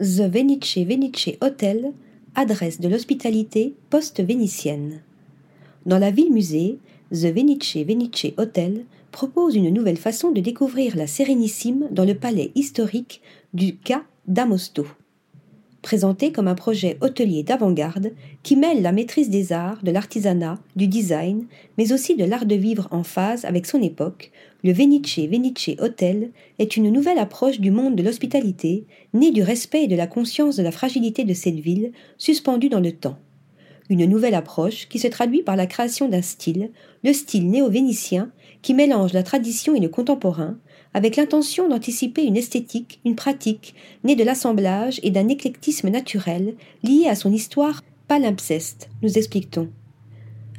The Venice Venice Hotel, adresse de l'hospitalité post-vénitienne. Dans la ville-musée, The Venice Venice Hotel propose une nouvelle façon de découvrir la Sérénissime dans le palais historique du Ca d'Amosto présenté comme un projet hôtelier d'avant-garde qui mêle la maîtrise des arts, de l'artisanat, du design, mais aussi de l'art de vivre en phase avec son époque, le Venice Venice Hotel est une nouvelle approche du monde de l'hospitalité, née du respect et de la conscience de la fragilité de cette ville, suspendue dans le temps. Une nouvelle approche qui se traduit par la création d'un style, le style néo-vénitien, qui mélange la tradition et le contemporain, avec l'intention d'anticiper une esthétique, une pratique, née de l'assemblage et d'un éclectisme naturel lié à son histoire palimpseste, nous explique-t-on.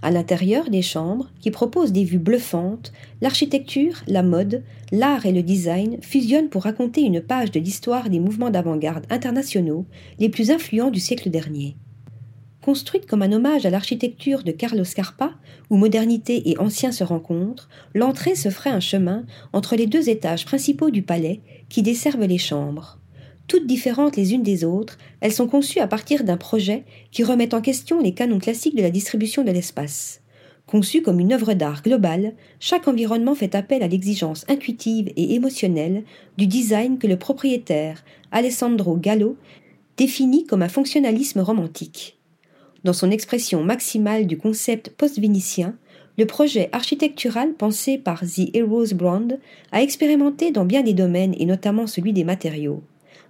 À l'intérieur des chambres, qui proposent des vues bluffantes, l'architecture, la mode, l'art et le design fusionnent pour raconter une page de l'histoire des mouvements d'avant-garde internationaux les plus influents du siècle dernier. Construite comme un hommage à l'architecture de Carlos Scarpa, où modernité et ancien se rencontrent, l'entrée se ferait un chemin entre les deux étages principaux du palais qui desservent les chambres. Toutes différentes les unes des autres, elles sont conçues à partir d'un projet qui remet en question les canons classiques de la distribution de l'espace. Conçu comme une œuvre d'art globale, chaque environnement fait appel à l'exigence intuitive et émotionnelle du design que le propriétaire, Alessandro Gallo, définit comme un fonctionnalisme romantique. Dans son expression maximale du concept post-vénitien, le projet architectural pensé par The Heroes Brand a expérimenté dans bien des domaines et notamment celui des matériaux.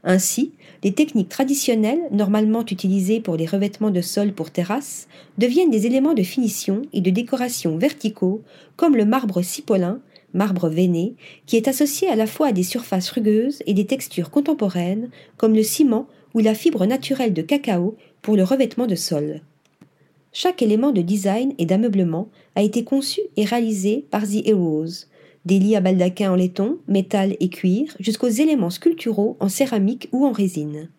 Ainsi, les techniques traditionnelles, normalement utilisées pour les revêtements de sol pour terrasses, deviennent des éléments de finition et de décoration verticaux, comme le marbre cipolin, marbre veiné, qui est associé à la fois à des surfaces rugueuses et des textures contemporaines, comme le ciment ou la fibre naturelle de cacao pour le revêtement de sol. Chaque élément de design et d'ameublement a été conçu et réalisé par The Heroes, des lits à baldaquin en laiton, métal et cuir, jusqu'aux éléments sculpturaux en céramique ou en résine.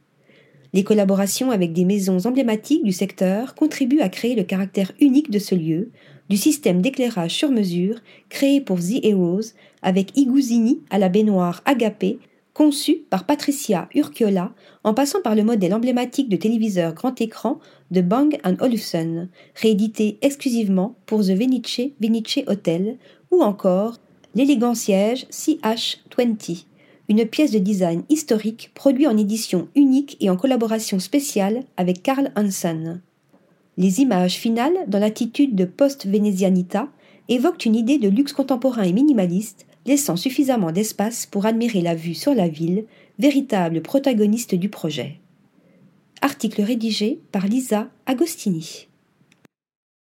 Les collaborations avec des maisons emblématiques du secteur contribuent à créer le caractère unique de ce lieu, du système d'éclairage sur mesure créé pour The Heroes avec Iguzini à la baignoire agapée conçu par Patricia Urquiola en passant par le modèle emblématique de téléviseur grand écran de Bang Olufsen, réédité exclusivement pour The Venice Venice Hotel, ou encore l'élégant siège CH20, une pièce de design historique produite en édition unique et en collaboration spéciale avec Carl Hansen. Les images finales, dans l'attitude de post-vénésianita, évoquent une idée de luxe contemporain et minimaliste laissant suffisamment d'espace pour admirer la vue sur la ville, véritable protagoniste du projet. Article rédigé par Lisa Agostini.